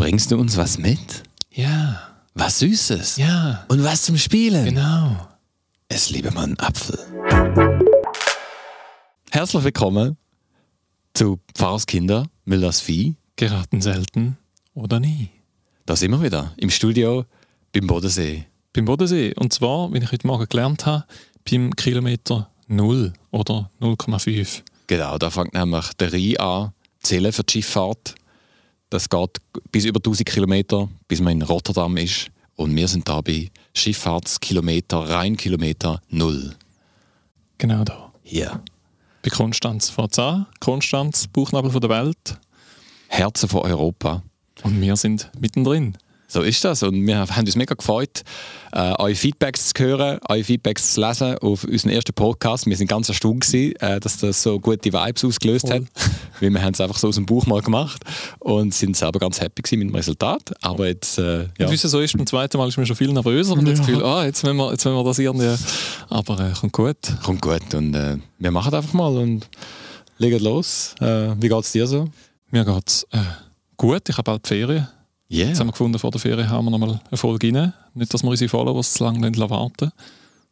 Bringst du uns was mit? Ja, Was Süßes? ja, Und was zum Spielen? genau. Es liebe man Apfel. Herzlich willkommen zu Pfarrerskinder will das Vieh. Geraten selten oder nie. Da sind wir wieder im Studio beim Bodensee. Beim Bodensee. Und zwar, wie ich heute Morgen gelernt habe, beim Kilometer 0 oder 0,5. Genau, da fängt nämlich der Rhein an, zählen für die Schifffahrt. Das geht bis über 1000 Kilometer, bis man in Rotterdam ist. Und wir sind da bei Schifffahrtskilometer, Rheinkilometer null. Genau da. Hier. Bei Konstanz von Zahn. Konstanz, Bauchnabel von der Welt. Herzen von Europa. Und wir sind mittendrin. So ist das. Und wir haben uns mega gefreut, äh, eure Feedbacks zu hören, eure Feedbacks zu lesen auf unseren ersten Podcast. Wir sind ganz erstaunt, gewesen, äh, dass das so gute Vibes ausgelöst Voll. hat. Weil wir haben es einfach so aus dem Bauch mal gemacht und sind selber ganz happy gewesen mit dem Resultat. Aber jetzt, äh, ja. Und so ist, beim zweiten Mal ist man schon viel nervöser und hat das Ja. Gefühl, ah, jetzt wollen wir, jetzt wollen wir das irgendwie. Aber äh, kommt gut. kommt gut. Und äh, wir machen einfach mal und legen los. Äh, wie geht es dir so? Mir geht es äh, gut. Ich habe bald die Ferien. Yeah. Jetzt haben wir gefunden, vor der Ferien haben wir nochmal eine Folge rein. Nicht, dass wir unsere Followers zu lange warten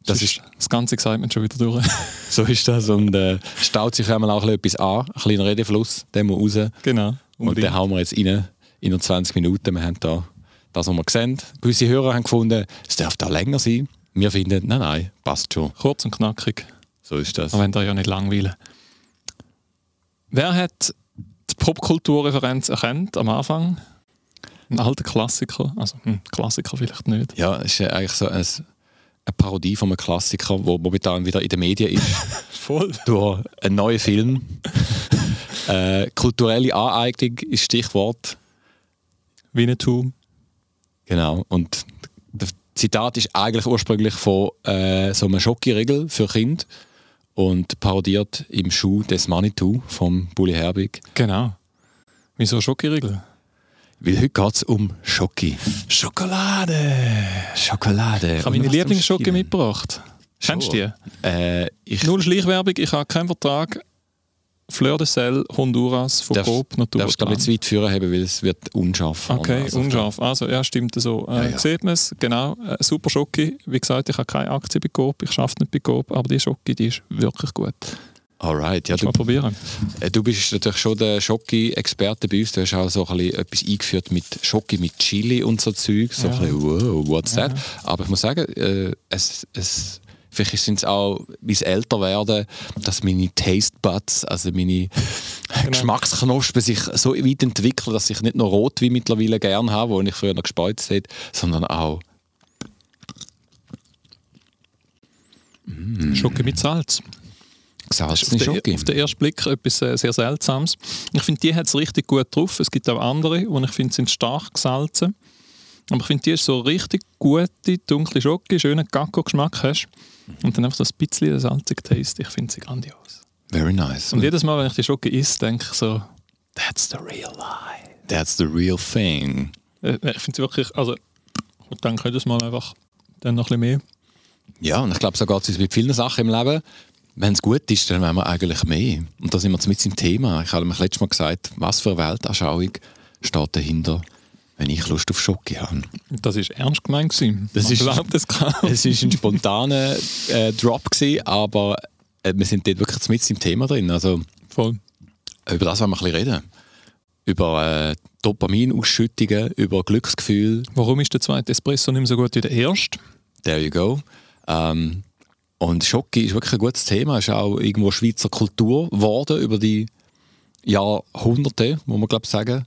Das Sonst das ganze Excitement schon wieder durch. So ist das. Und äh, staut sich einmal auch etwas an. Ein kleiner Redefluss, den muss raus. genau. Und den hauen wir jetzt rein in nur 20 Minuten. Wir haben da das, was wir sehen. Gewisse Hörer haben gefunden, es darf da länger sein. Wir finden, nein, nein, passt schon. Kurz und knackig. So ist das. Wir wollen da ja nicht langweilen. Wer hat die Popkulturreferenz erkannt am Anfang? Ein alter Klassiker. Also, hm, Klassiker vielleicht nicht. Ja, es ist eigentlich so ein, eine Parodie von einem Klassiker, der momentan wieder in den Medien ist. Voll. durch einen neuen Film. äh, kulturelle Aneignung ist Stichwort. Winnetou. Genau. Und das Zitat ist eigentlich ursprünglich von äh, so einem Schokoriegel für Kinder und parodiert im Schuh des Manitou vom Bully Herbig. Genau. Wieso Schokoriegel? Weil heute geht es um Schoki. Schokolade! Schokolade. Ich habe meine Lieblingsschoki mitgebracht. Kennst du die? Äh, ich Null Schleichwerbung, ich habe keinen Vertrag. Fleur de Sel, Honduras, von Coop, darfst glaube Naturplan. nicht zu weit führen haben, weil es wird unscharf. Okay, Also, unscharf. Also, ja, stimmt so. Äh, Ja, ja. Sieht man es, genau. Äh, super Schoki. Wie gesagt, ich habe keine Aktie bei Coop, ich arbeite nicht bei Coop, aber die Schoki, die ist wirklich gut. Alright, ja, du mal probieren. äh, du bist natürlich schon der Schoki-Experte bei uns. Du hast auch so ein bisschen etwas eingeführt mit Schoki mit Chili und so Zeug. So Ja. ein bisschen, wow, what's that? Aber ich muss sagen, äh, es, es, vielleicht sind es auch, wie es älter werden, dass meine Taste Buds, also meine Genau. Geschmacksknospen sich so weit entwickeln, dass ich nicht nur Rotwein mittlerweile gerne habe, wo ich früher noch gespeuzt hätte, sondern auch Schoki mit Salz. Gesalzene auf, Schoki. den, auf den ersten Blick etwas äh, sehr Seltsames. Ich finde, die hat es richtig gut drauf. Es gibt auch andere, die ich finde, sind stark gesalzen. Aber ich finde, die ist so richtig gute, dunkle Schoki, schönen Gacko-Geschmack hast. Und dann einfach so ein bisschen salzig Taste. Ich finde sie grandios. Very nice. Und jedes Mal, wenn ich die Schoki esse, denke ich so, that's the real life. That's the real thing. Äh, Ich finde sie wirklich, also, ich denke jedes Mal einfach dann noch ein bisschen mehr. Ja, und ich glaube, so geht es uns mit vielen Sachen im Leben. Wenn es gut ist, dann wollen wir eigentlich mehr. Und da sind wir mit im Thema. Ich habe mir letztes Mal gesagt, was für eine Weltanschauung steht dahinter, wenn ich Lust auf Schoki habe. Das ist ernst gemeint gewesen. Das Man ist- glaubt es kaum. Es war ein spontaner äh, Drop, gewesen, aber äh, wir sind dort wirklich mit im Thema drin. Also Voll. über das wollen wir ein bisschen reden. Über äh, Dopaminausschüttungen, über Glücksgefühl, Warum ist der zweite Espresso nicht mehr so gut wie der erste? There you go. Ähm, und Schoki ist wirklich ein gutes Thema. Ist auch irgendwo Schweizer Kultur geworden über die Jahrhunderte, muss man glaube ich sagen.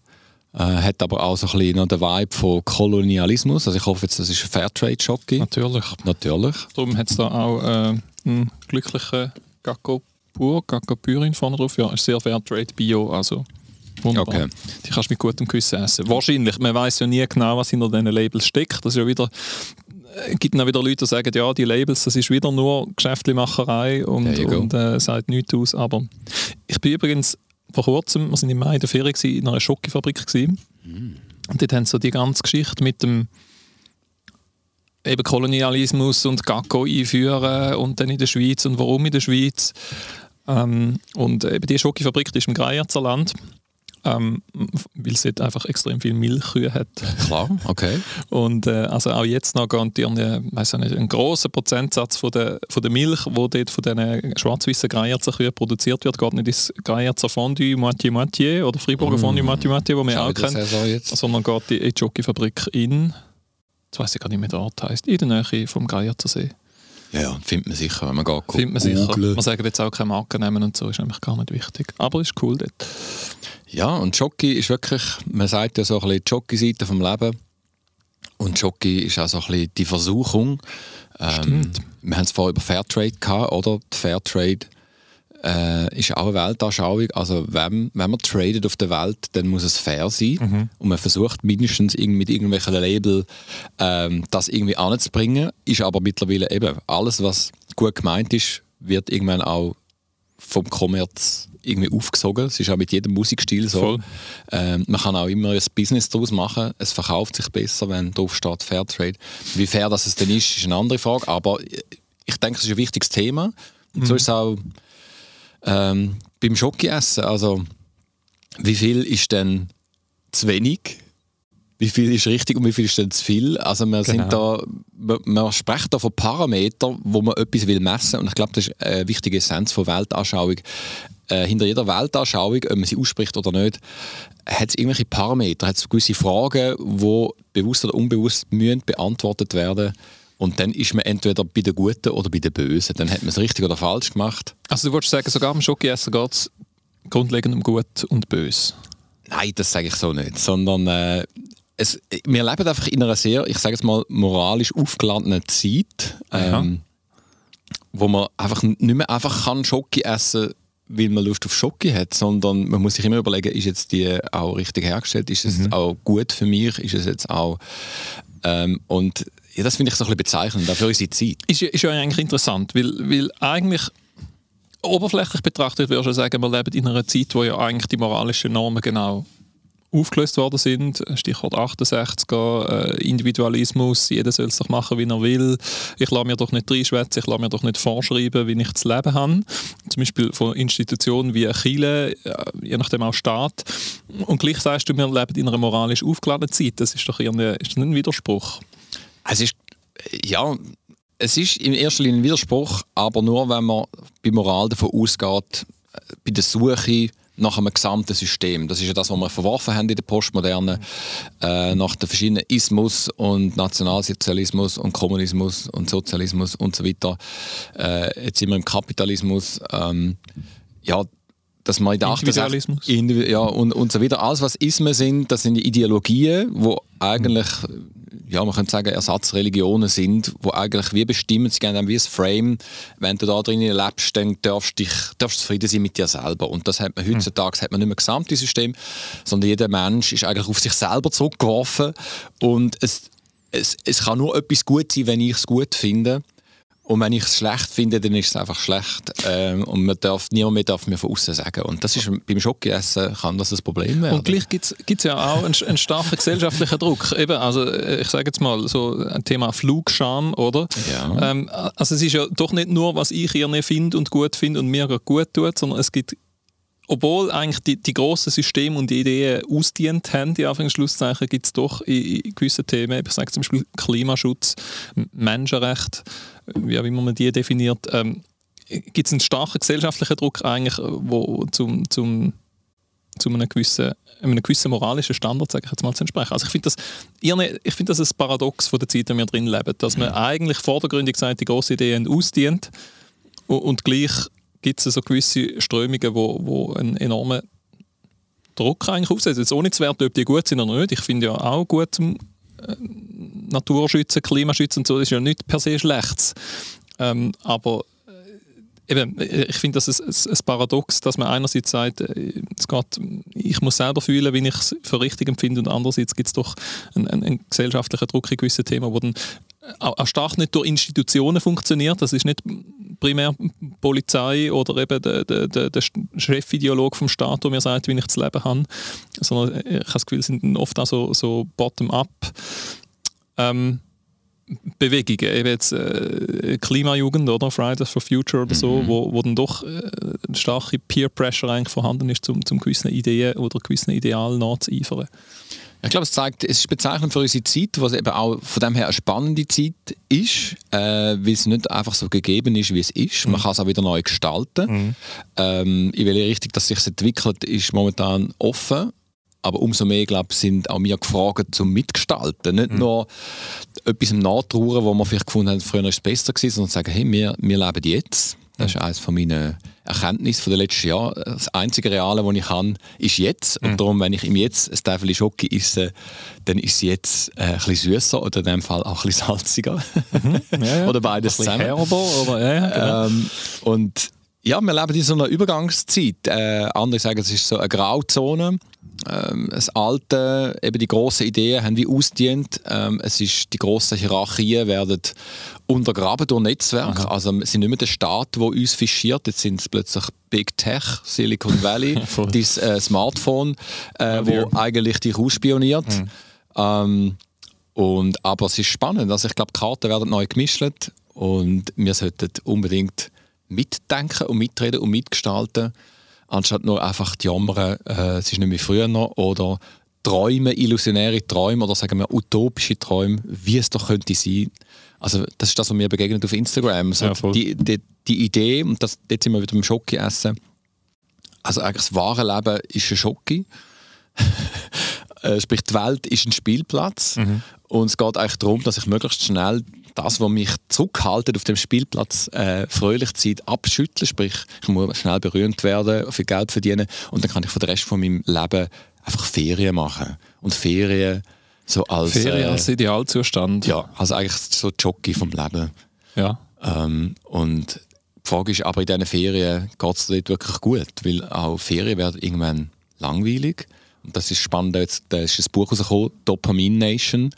Äh, hat aber auch so ein bisschen noch den Vibe von Kolonialismus. Also ich hoffe jetzt, das ist ein Fairtrade-Schoki. Natürlich. Natürlich. Darum hat es da auch äh, einen glücklichen Gacko pur, Gacko Pyrin vorne drauf. Ja, ist sehr Fairtrade Bio, also wunderbar. Okay. Die kannst du mit gutem Gewissen essen. Wahrscheinlich, man weiß ja nie genau, was hinter diesen Labels steckt. Das ist ja wieder, gibt dann auch wieder Leute, die sagen, ja, die Labels, das ist wieder nur Geschäftlimacherei und, und äh, sagt nichts aus. Aber ich bin übrigens vor kurzem, wir sind im Mai in der Ferien gewesen, in einer Schokofabrik gewesen. Und dort haben sie so die ganze Geschichte mit dem eben Kolonialismus und Gacko einführen und dann in der Schweiz und warum in der Schweiz. Ähm, und eben die Schokofabrik die ist im Greierzerland ähm, weil es dort einfach extrem viel Milchkühe hat. Klar, okay. Und äh, also auch jetzt noch garantieren weiß nicht, einen grossen Prozentsatz von der, von der Milch, wo dort von diesen schwarz-weißen Greierzer Kühen produziert wird, geht nicht ins Greierzer Fondue Moitié Moitié oder Freiburger mm. Fondue Moitié Moitié, wo wir auch kennen, sondern geht in die Jockeyfabrik in, jetzt weiß ich gar nicht mehr, der Ort heisst, in der Nähe vom Greierzer See. Ja, findet man sicher, wenn man geht. Findet man sicher. Wir sagen jetzt auch keine Marken nehmen und so, ist nämlich gar nicht wichtig. Aber ist cool dort. Ja, und Jockey ist wirklich, man sagt ja so ein bisschen die Jockey-Seite vom Leben. Und Jockey ist auch so ein bisschen die Versuchung. Ähm, wir haben es vorher über Fairtrade gehabt, oder? Die Fairtrade äh, ist auch eine Weltanschauung. Also wenn, wenn man tradet auf der Welt, dann muss es fair sein. Mhm. Und man versucht mindestens mit irgendwelchen Label ähm, das irgendwie anzubringen. Ist aber mittlerweile eben alles, was gut gemeint ist, wird irgendwann auch vom Kommerz irgendwie aufgesogen. Es ist auch mit jedem Musikstil so. Ähm, man kann auch immer ein Business daraus machen. Es verkauft sich besser, wenn drauf steht Fairtrade. Wie fair das es denn ist, ist eine andere Frage. Aber ich denke, es ist ein wichtiges Thema. Und mhm. so ist es auch ähm, beim Schoki-Essen. Also, wie viel ist denn zu wenig? Wie viel ist richtig und wie viel ist denn zu viel? Also wir genau. sind da, man, man spricht da von Parametern, wo man etwas will messen und ich glaube, das ist eine wichtige Essenz von Weltanschauung äh, hinter jeder Weltanschauung, ob man sie ausspricht oder nicht, hat es irgendwelche Parameter, hat es gewisse Fragen, die bewusst oder unbewusst müssen beantwortet werden und dann ist man entweder bei den Guten oder bei den Bösen. Dann hat man es richtig oder falsch gemacht. Also du würdest sagen, sogar im Schokoessen geht es grundlegend um Gut und Böse? Nein, das sage ich so nicht. Sondern äh, es, wir leben einfach in einer sehr, ich sage es mal, moralisch aufgeladenen Zeit, ähm, wo man einfach nicht mehr einfach kann Schoki essen kann, weil man Lust auf Schoki hat, sondern man muss sich immer überlegen, ist jetzt die auch richtig hergestellt, ist es mhm. auch gut für mich, ist es jetzt auch ähm, und ja, das finde ich so ein bisschen bezeichnend, auch für unsere Zeit. Ist, ist ja eigentlich interessant, weil, weil eigentlich oberflächlich betrachtet würde ich sagen, wir leben in einer Zeit, wo ja eigentlich die moralischen Normen genau aufgelöst worden sind. Stichwort 68er, äh, Individualismus, jeder soll es doch machen, wie er will. Ich lasse mir doch nicht reinschwätzen, ich lasse mir doch nicht vorschreiben, wie ich das Leben habe. Zum Beispiel von Institutionen wie Chile, äh, je nachdem auch Staat. Und gleich sagst du, wir leben in einer moralisch aufgeladenen Zeit. Das ist doch irgendwie, ist ein Widerspruch. Es ist, ja, es ist in erster Linie ein Widerspruch, aber nur, wenn man bei Moral davon ausgeht, äh, bei der Suche nach einem gesamten System. Das ist ja das, was wir verworfen haben in der Postmoderne, äh, nach den verschiedenen Ismus und Nationalsozialismus und Kommunismus und Sozialismus und so weiter. Äh, jetzt sind wir im Kapitalismus. Ähm, ja, dass man in der Individualismus. Individu ja, und, und so weiter. Alles, was Ismen sind, das sind Ideologien, wo eigentlich ja, man könnte sagen, Ersatzreligionen sind, wo eigentlich wie bestimmen, sie geben wie ein Frame, wenn du da drin lebst, dann darfst du darfst zufrieden sein mit dir selber. Und das hat man hm. heutzutage hat man nicht mehr gesamte System, sondern jeder Mensch ist eigentlich auf sich selber zurückgeworfen und es, es, es kann nur etwas gut sein, wenn ich es gut finde. Und wenn ich es schlecht finde, dann ist es einfach schlecht. Ähm, und man darf, niemand mehr darf mir von außen sagen. Und das ist beim Schokoessen kann das ein Problem werden. Und gleich gibt es ja auch einen, einen, starken gesellschaftlichen Druck. Eben, also äh, ich sage jetzt mal so ein Thema Flugscham, oder? Ja. Ähm, also es ist ja doch nicht nur, was ich ihr finde und gut finde und mir gut tut, sondern es gibt obwohl eigentlich die, die grossen Systeme und die Ideen ausdient haben, die Anführungszeichen, gibt es doch in, in, gewissen Themen, ich sage zum Beispiel Klimaschutz, Menschenrecht, wie auch immer man die definiert, ähm, gibt es einen starken gesellschaftlichen Druck eigentlich, wo zum, zum, zu einem gewissen, einem gewissen moralischen Standard, sage ich jetzt mal, zu entsprechen. Also ich finde das, ich find das ein Paradox von der Zeit, in der wir drin leben, dass man eigentlich vordergründig sagt, die grosse Ideen ausdient und, und gleich gibt es so gewisse Strömungen, wo, wo einen enormen Druck eigentlich aufsetzen. Jetzt ohne zu werten, ob die gut sind oder nicht. Ich finde ja auch gut äh, Naturschützen, Klimaschützen und so, das ist ja nicht per se schlecht. Ähm, aber eben, ich finde das ein, ein, Paradox, dass man einerseits sagt, äh, es geht, ich muss selber fühlen, wie ich es für richtig empfinde und andererseits gibt es doch einen, einen, gesellschaftlichen Druck in gewissen Themen, wo dann auch stark nicht durch Institutionen funktioniert. Das ist nicht primär Polizei oder eben der, der, der, Chefideolog vom Staat, der mir sagt, wie ich das Leben habe, sondern ich habe das Gefühl, es sind oft auch so, so bottom-up. Ähm, Bewegungen, eben jetzt äh, Klimajugend oder Fridays for Future oder so, mhm. wo, wo dann doch äh, eine starke Peer Pressure eigentlich vorhanden ist, um zum gewissen Ideen oder gewissen Idealen nachzueifern. Ich glaube, es zeigt, es ist bezeichnend für unsere Zeit, was eben auch von dem her eine spannende Zeit ist, äh, weil es nicht einfach so gegeben ist, wie es ist. Mhm. Man kann es auch wieder neu gestalten. Mhm. Ähm, in welche Richtung das sich entwickelt, ist momentan offen. Aber umso mehr, glaube sind auch wir gefragt zum Mitgestalten. Nicht mhm. nur etwas im Nachtrauern, wo wir vielleicht gefunden haben, früher war es besser gewesen, sondern sagen, hey, wir, wir leben jetzt. Das ist eines von meinen Erkenntnissen der letzten Jahre. Das einzige Reale, das ich kann, ist jetzt. Und mhm. darum, wenn ich im Jetzt ein Täfel Schoki esse, dann ist es jetzt äh, ein bisschen süßer oder in dem Fall auch ein bisschen salziger. Mhm. Ja, ja. oder beides ein zusammen. Herber, oder, ja, genau. ähm, und ja, wir leben in so einer Übergangszeit. Äh, andere sagen, es ist so eine Grauzone. Ähm, das Alte, eben die grossen Ideen haben wie ausdient. Ähm, es ist, die grossen Hierarchien werden untergraben durch Netzwerke. Also es sind nicht mehr der Staat, der uns fischiert. Jetzt sind es plötzlich Big Tech, Silicon Valley, das äh, Smartphone, äh, wo eigentlich dich ausspioniert. Mhm. Ähm, und, aber es ist spannend. Also ich glaube, die Karten werden neu gemischt und wir sollten unbedingt mitdenken und mitreden und mitgestalten, anstatt nur einfach die jammern, äh, es ist nicht mehr früher noch, oder Träume, illusionäre Träume oder sagen wir utopische Träume, wie es doch könnte sein. Also das ist das, was mir begegnet auf Instagram. So ja, die, die, die, Idee, und das, jetzt sind wir wieder beim Schocke essen, also eigentlich das wahre Leben ist ein Schocke. Äh, sprich, die Welt ist ein Spielplatz mhm. und es geht eigentlich darum, dass ich möglichst schnell das, was mich zurückhaltet auf dem Spielplatz, äh, fröhlich Zeit abschütteln. Sprich, ich muss schnell berühmt werden, viel Geld verdienen und dann kann ich für den Rest von meinem Leben einfach Ferien machen. Und Ferien so als... Ferien äh, als Idealzustand. Ja, also eigentlich so Jockey vom Leben. Ja. Ähm, und die Frage ist aber, in diesen Ferien geht es dort wirklich gut? Weil auch Ferien werden irgendwann langweilig. Und das ist spannend, jetzt da ist ein Buch rausgekommen, Dopamine Nation.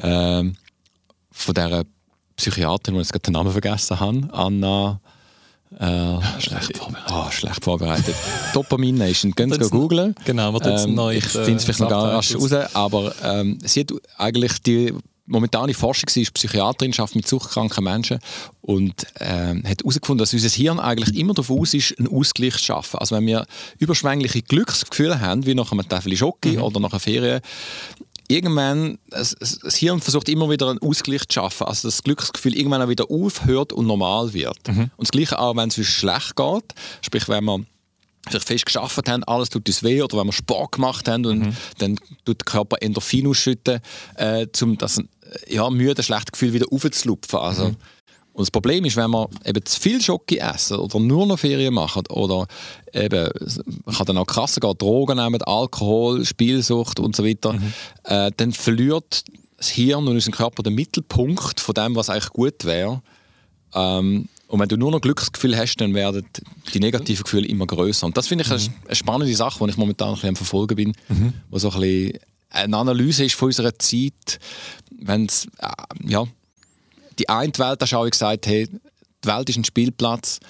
Ähm, von dieser Psychiaterin, die ich jetzt gerade den Namen vergessen habe, Anna. Äh, schlecht vorbereitet. Oh, schlecht vorbereitet. Dopamine Nation. Gehen Sie googeln. Genau, wir ähm, neu, Ich finde es vielleicht noch gar rasch raus, aber ähm, sie hat eigentlich die momentane Forschung sie ist Psychiaterin, arbeitet mit suchtkranken Menschen und ähm, hat herausgefunden, dass unser Hirn eigentlich immer darauf aus ist, einen Ausgleich zu schaffen. Also wenn wir überschwängliche Glücksgefühle haben, wie nach einem Tafel Schoki mhm. oder nach einer Ferien, irgendwann, das, das Hirn versucht immer wieder einen Ausgleich zu schaffen, also das Glücksgefühl irgendwann auch wieder aufhört und normal wird. Mhm. Und das Gleiche auch, wenn es uns schlecht geht, sprich, wenn wir vielleicht fest geschafft haben, alles tut uns weh, oder wenn wir Sport gemacht haben und mhm. dann tut der Körper Endorphin ausschütten, äh, um das ja, müde, schlechte Gefühl wieder aufzulupfen. Also, mhm. Und das Problem ist, wenn man eben zu viel Schoki essen oder nur noch Ferien machen oder eben, man kann dann auch krasser gehen, Drogen nehmen, Alkohol, Spielsucht und so weiter, mhm. äh, dann verliert das Hirn und unser Körper den Mittelpunkt von dem, was eigentlich gut wäre. Ähm, und wenn du nur noch Glücksgefühl hast, dann werden die negativen Gefühle immer größer. Und das finde ich mhm. eine spannende Sache, die ich momentan ein bisschen am Verfolgen bin, mhm. wo so ein bisschen eine Analyse ist von unserer Zeit, wenn es, äh, ja, die eine Weltanschauung gesagt, hey, die Welt ist ein Spielplatz,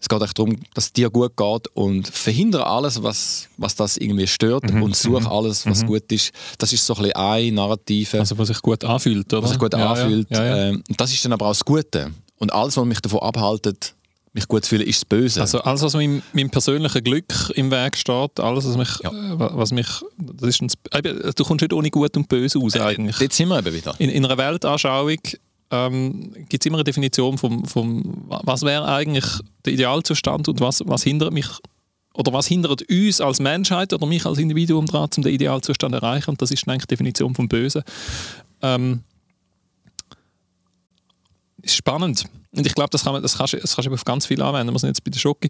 es geht darum, dass es dir gut geht und verhindere alles, was, was das irgendwie stört mhm. und suche mhm. alles, was mhm. gut ist. Das ist so ein bisschen eine Narrative. Also was sich gut anfühlt, oder? Was sich gut ja, anfühlt. Ja. Ja, ähm, das ist dann aber auch das Gute. Und alles, was mich davon abhaltet, mich gut zu fühlen, ist das Böse. Also alles, was meinem, meinem persönlichen Glück im Weg steht, alles, was mich, ja. äh, was mich das ist ein, du kommst nicht ohne Gut und Böse aus äh, eigentlich. Dort sind wir eben wieder. In, in einer Weltanschauung ähm, gibt es immer eine Definition von, vom was wäre eigentlich der Idealzustand und was, was hindert mich oder was hindert uns als Menschheit oder mich als Individuum daran, um den Idealzustand zu erreichen und das ist eigentlich die Definition vom Bösen. Ähm, ist spannend. Und ich glaube, das, kann das kannst, das kannst du auf ganz viel anwenden. Wir sind jetzt bei der Schocke.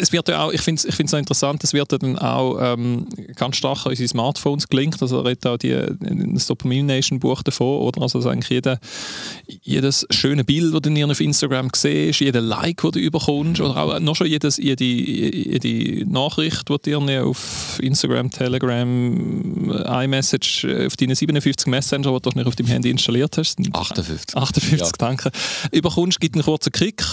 Es wird ja auch, ich finde es ich so interessant, es wird ja dann auch ähm, ganz stark an unsere Smartphones gelinkt. Also redet auch die, das Dopamine Nation Buch davon, oder? Also eigentlich jeder, jedes schöne Bild, das du auf Instagram siehst, jeder Like, den du überkommst, oder auch noch schon jedes, jede, jede Nachricht, die du dir auf Instagram, Telegram, iMessage, auf deinen 57 Messenger, die du nicht auf deinem Handy installiert hast. 58. 58, ja. danke. Überkommst, gibt einen kurzen Kick.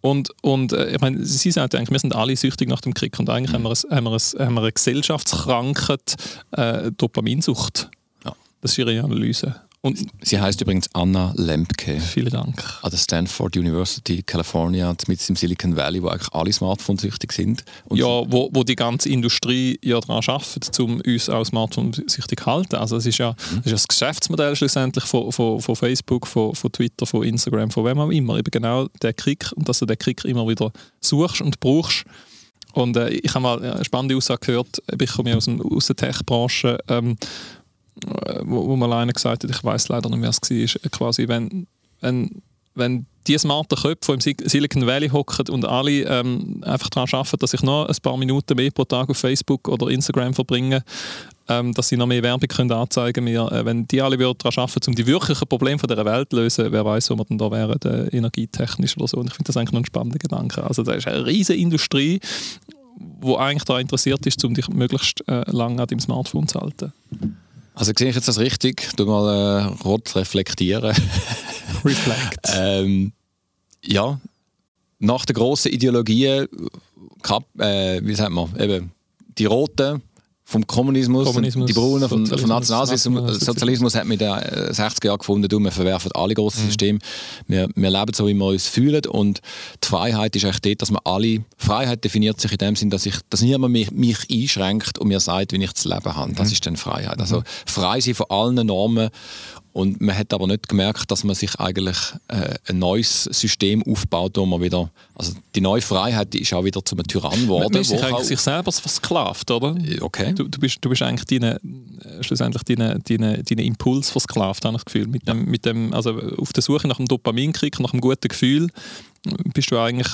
Und, und äh, ich meine, Sie sagen eigentlich, wir sind alle süchtig nach dem Kick und eigentlich mhm. haben, wir ein, haben, wir ein, haben wir eine Gesellschaftskrankheit, äh, Dopaminsucht. Ja. Das ist Ihre Analyse. Und Sie heißt übrigens Anna Lempke vielen Dank. an der Stanford University, California, mit im Silicon Valley, wo eigentlich alle Smartphones süchtig sind. Und ja, wo, wo die ganze Industrie ja daran arbeitet, um uns auch Smartphone-süchtig zu halten. Also es ist ja, Mhm. das ist ja das Geschäftsmodell schlussendlich von, von, von Facebook, von, von Twitter, von Instagram, von wem auch immer. Eben genau der Krieg und dass du den Krieg immer wieder suchst und brauchst. Und äh, ich habe mal eine spannende Aussage gehört, ich komme ja aus, dem, aus der Tech-Branche, ähm, äh, wo, wo mal einer gesagt hat, ich weiß leider nicht, wer es war, quasi, wenn, wenn, wenn die smarten Köpfe, die im Sil- Silicon Valley hocken und alle ähm, einfach daran arbeiten, dass ich noch ein paar Minuten mehr pro Tag auf Facebook oder Instagram verbringe, ähm, dass sie noch mehr Werbung können anzeigen können. Äh, wenn die alle würden daran arbeiten, um die wirklichen Probleme von dieser Welt zu lösen, wer weiß, wo wir dann da wären, äh, energietechnisch oder so. Und ich finde das eigentlich noch ein spannender Gedanke. Also das ist eine riesige Industrie, die eigentlich daran interessiert ist, um dich möglichst äh, lange an deinem Smartphone zu halten. Also sehe ich jetzt das richtig? Du mal äh, kurz reflektieren. Reflect. ähm, ja, nach der grossen Ideologie, Kap, äh, wie sagt man, eben die Roten vom Kommunismus, Kommunismus, die Braunen vom, vom Sozialismus, Nationalsozialismus. Sozialismus hat mit den äh, 60er Jahren gefunden, du, wir verwerfen alle grossen Systeme, wir, wir leben so, wie wir uns fühlen und die Freiheit ist eigentlich dort, dass wir alle, Freiheit definiert sich in dem Sinn, dass, ich, dass niemand mich, mich einschränkt und mir sagt, wie ich zu leben habe. Das ist dann Freiheit. Also frei sein von allen Normen und man hat aber nicht gemerkt, dass man sich eigentlich äh, ein neues System aufbaut, wo man wieder, also die neue Freiheit die ist auch wieder zum Tyrann geworden. Man ist sich wo eigentlich sich selber versklavt, oder? okay. Du, du, bist, du bist eigentlich deine, äh, schlussendlich deine, deine, deine Impuls versklavt, habe ich das Gefühl. Mit dem, mit dem, also auf der Suche nach dem Dopaminkick, nach einem guten Gefühl, bist du eigentlich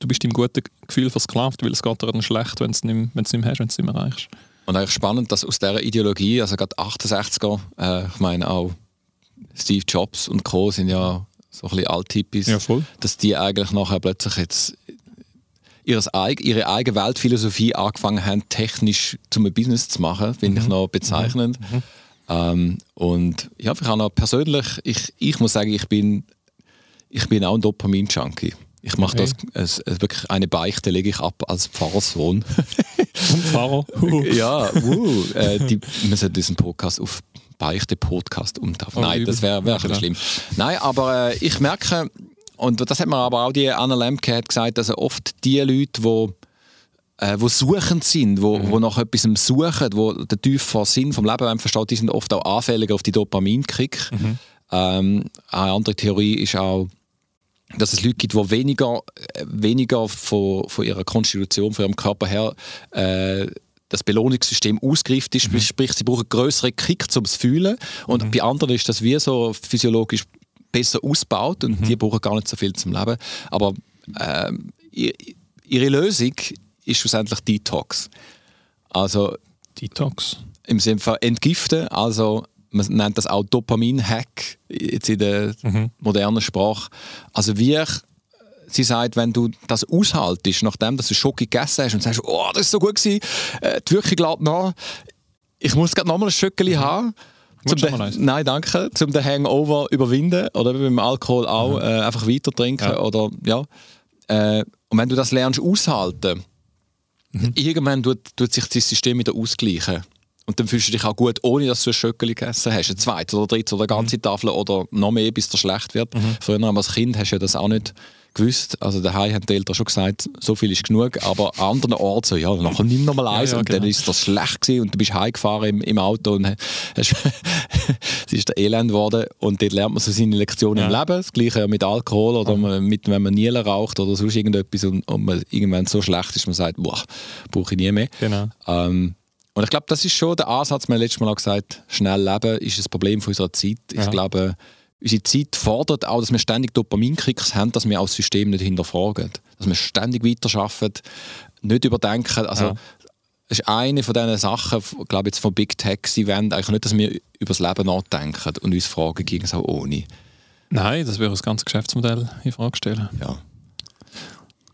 du bist deinem guten Gefühl versklavt, weil es geht dir dann schlecht, wenn du es nicht, mehr- wenn du es nicht hast, wenn du es nicht mehr erreichst. Und eigentlich spannend, dass aus dieser Ideologie, also gerade 68er, äh, ich meine auch Steve Jobs und Co. sind ja so ein bisschen Althippies, voll. dass die eigentlich nachher plötzlich jetzt ihres, ihre eigene Weltphilosophie angefangen haben, technisch zum Business zu machen, finde ich noch bezeichnend. Ähm, und ja, ich habe noch persönlich, ich, ich muss sagen, ich bin, ich bin auch ein Dopamin-Junkie. Ich mache Okay. das, es, es, wirklich eine Beichte lege ich ab als Pfarrerssohn. Und Pfarrer. ja, uh, äh, die, wir sollten diesen Podcast auf Beichte-Podcast umtaufen. Oh, Nein, das wäre wär bisschen schlimm. Nein, aber äh, ich merke, und das hat mir aber auch die Anna Lemke hat gesagt, dass oft die Leute, die äh, wo suchend sind, wo, wo nach etwas suchen, wo den tiefen Sinn vom Leben verstehen, die sind oft auch anfälliger auf die Dopaminkick. Ähm, eine andere Theorie ist auch, dass es Leute gibt, die weniger, äh, weniger von, von ihrer Konstitution, von ihrem Körper her äh, das Belohnungssystem ausgereift ist, sprich sie brauchen größere Kick zum Fühlen und bei anderen ist das wie so physiologisch besser ausgebaut und die brauchen gar nicht so viel zum Leben. Aber ihr- ihre Lösung ist schlussendlich Detox. Also Detox. im Sinne von entgiften, also man nennt das auch Dopamin-Hack jetzt in der modernen Sprache. Also wie ich, sie sagt, wenn du das aushaltest, nachdem dass du Schoki gegessen hast und sagst, oh, das ist so gut gewesen, äh, die Wirkung lädt nach, ich muss gerade nochmal ein Schöckeli haben. Zum nein, danke. Zum den Hangover überwinden oder beim Alkohol auch äh, einfach weiter trinken Ja. oder ja. Äh, und wenn du das lernst aushalten, irgendwann tut, tut sich das System wieder ausgleichen. Und dann fühlst du dich auch gut, ohne dass du ein Schöckeli gegessen hast. Ein zweites oder drittes oder eine ganze Tafel oder noch mehr, bis es schlecht wird. Früher als Kind hast du ja das auch nicht gewusst. Also daheim haben die Eltern schon gesagt, so viel ist genug. Aber an anderen Orten so, ja, nachher nimm noch mal eins. ja, und dann genau. ist das schlecht gewesen und du bist heimgefahren im, im Auto und hast, es ist der Elend geworden. Und dort lernt man so seine Lektionen im Ja. Leben. Das Gleiche ja mit Alkohol oder man- mit, wenn man Nielen raucht oder sonst irgendetwas und, und man irgendwann so schlecht ist, man sagt, boah, brauche ich nie mehr. Genau. Ähm, und ich glaube, das ist schon der Ansatz, haben letztes Mal auch gesagt, schnell leben ist ein Problem von unserer Zeit. Ich Ja. glaube, unsere Zeit fordert auch, dass wir ständig Dopaminkicks haben, dass wir auch das System nicht hinterfragen. Dass wir ständig weiterarbeiten, nicht überdenken. Also, Ja. das ist eine von diesen Sachen, glaube ich, jetzt von Big Techs Event, eigentlich nicht, dass wir über das Leben nachdenken und uns fragen, ging es auch ohne. Nein, das würde das ganze Geschäftsmodell in Frage stellen. Ja.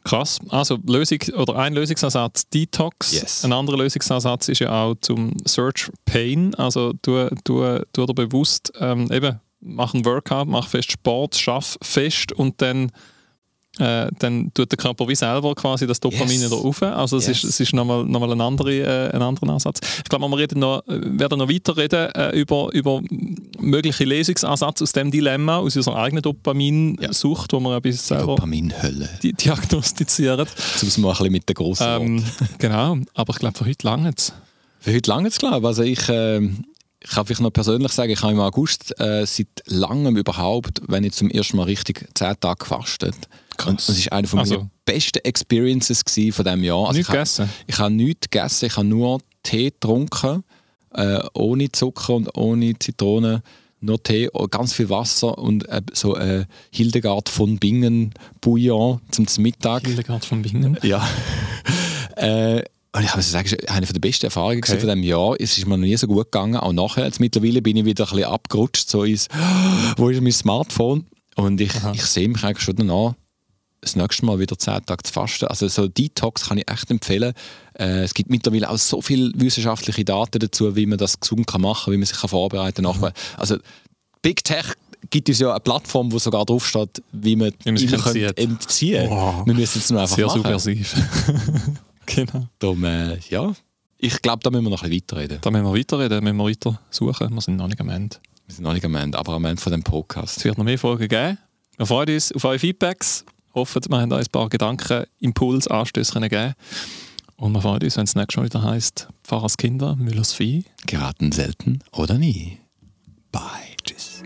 Krass. Also Lösung oder ein Lösungsansatz Detox. Yes. Ein anderer Lösungsansatz ist ja auch zum Search Pain. Also du, du, du dir bewusst ähm, eben mach einen Workout, mach fest Sport, schaff fest und dann äh, dann tut der Körper wie selber quasi das Dopamin Yes. wieder auf. Also es Yes. ist, es ist nochmal noch mal ein, andere, äh, ein anderer Ansatz. Ich glaube, wir reden noch, werden noch weiter reden äh, über, über mögliche Lösungsansatz aus dem Dilemma, aus unserer eigenen Dopaminsucht, wo wir ein bisschen selber Dopaminhölle. di diagnostizieren. Zum es mal ein bisschen mit den grossen Ähm, genau, aber ich glaube, für heute lange es. Für heute lange es, glaube ich. Also ich, äh, ich kann vielleicht noch persönlich sagen, ich habe im August äh, seit langem überhaupt, wenn ich zum ersten Mal richtig 10 Tage gefastet. Und das war eine von meinen Also- besten Experiences von diesem Jahr. Also ich habe- gegessen? Ich habe nichts gegessen, ich habe nur Tee getrunken, äh, ohne Zucker und ohne Zitrone. Nur Tee, und ganz viel Wasser und äh, so äh, Hildegard von Bingen Bouillon zum Mittag. Hildegard von Bingen. Ja. und ich muss sagen, eine der besten Erfahrungen Okay. von diesem Jahr. Es ist mir noch nie so gut gegangen. Auch nachher. Jetzt mittlerweile bin ich wieder ein bisschen abgerutscht. So ins, wo ist mein Smartphone? Und ich, ich sehe mich eigentlich schon danach, das nächste Mal wieder 10 Tage zu fasten. Also so Detox kann ich echt empfehlen. Äh, es gibt mittlerweile auch so viele wissenschaftliche Daten dazu, wie man das gesund kann machen kann, wie man sich kann vorbereiten kann. Mhm. Also Big Tech gibt uns ja eine Plattform, wo sogar drauf steht, wie man, Wie man sich entzieht. Wow. Wir müssen es nur einfach Sehr machen. subversiv. Genau. Darum, äh, ja. Ich glaube, da müssen wir noch ein bisschen weiterreden. Da müssen wir weiterreden, da müssen wir weiter suchen. Wir sind noch nicht am Ende. Wir sind noch nicht am Ende, aber am Ende von dem Podcast. Es wird noch mehr Folgen geben. Wir freuen uns auf eure Feedbacks. Hoffen, wir haben euch ein paar Gedanken, Impuls, Anstöße geben Und wir freuen uns, wenn es nächstes Mal wieder heisst: Pfarrers Kinder, Müllers Vieh. Geraten selten oder nie. Bye. Tschüss.